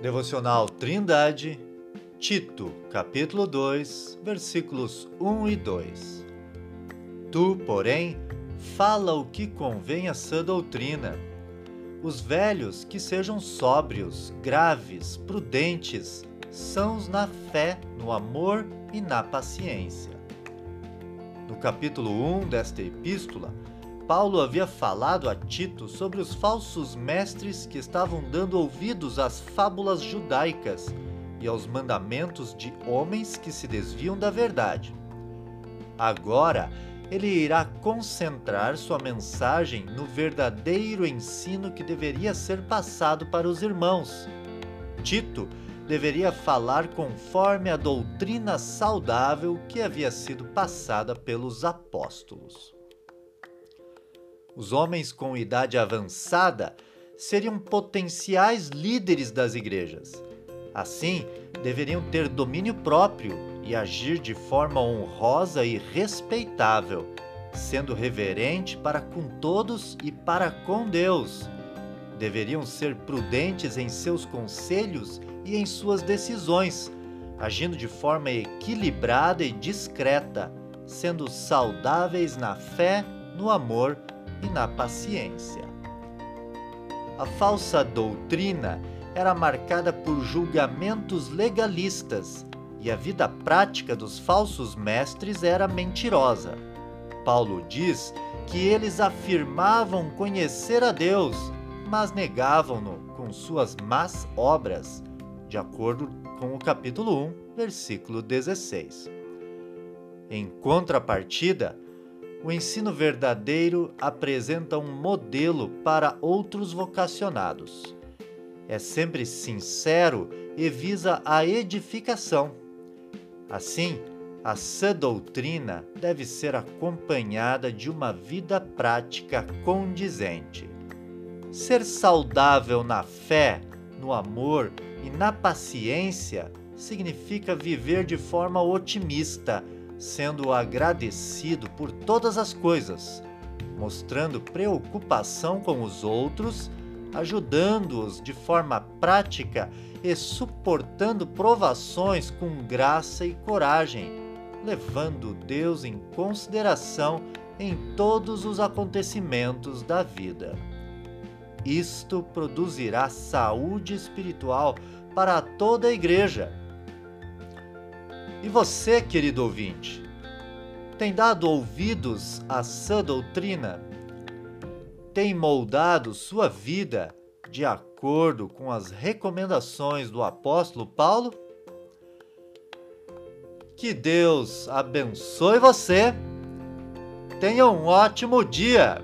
Devocional Trindade, Tito, capítulo 2, versículos 1 e 2. Tu, porém, fala o que convém à sã doutrina. Os velhos que sejam sóbrios, graves, prudentes, sãos na fé, no amor e na paciência. No capítulo 1 desta epístola, Paulo havia falado a Tito sobre os falsos mestres que estavam dando ouvidos às fábulas judaicas e aos mandamentos de homens que se desviam da verdade. Agora, ele irá concentrar sua mensagem no verdadeiro ensino que deveria ser passado para os irmãos. Tito deveria falar conforme a doutrina saudável que havia sido passada pelos apóstolos. Os homens com idade avançada seriam potenciais líderes das igrejas. Assim, deveriam ter domínio próprio e agir de forma honrosa e respeitável, sendo reverente para com todos e para com Deus. Deveriam ser prudentes em seus conselhos e em suas decisões, agindo de forma equilibrada e discreta, sendo saudáveis na fé, no amor e na paciência. A falsa doutrina era marcada por julgamentos legalistas e a vida prática dos falsos mestres era mentirosa. Paulo diz que eles afirmavam conhecer a Deus, mas negavam-no com suas más obras, de acordo com o capítulo 1, versículo 16. Em contrapartida, o ensino verdadeiro apresenta um modelo para outros vocacionados. É sempre sincero e visa a edificação. Assim, a sã doutrina deve ser acompanhada de uma vida prática condizente. Ser saudável na fé, no amor e na paciência significa viver de forma otimista sendo agradecido por todas as coisas, mostrando preocupação com os outros, ajudando-os de forma prática e suportando provações com graça e coragem, levando Deus em consideração em todos os acontecimentos da vida. Isto produzirá saúde espiritual para toda a igreja e você, querido ouvinte, tem dado ouvidos à sã doutrina? Tem moldado sua vida de acordo com as recomendações do apóstolo Paulo? Que Deus abençoe você. Tenha um ótimo dia.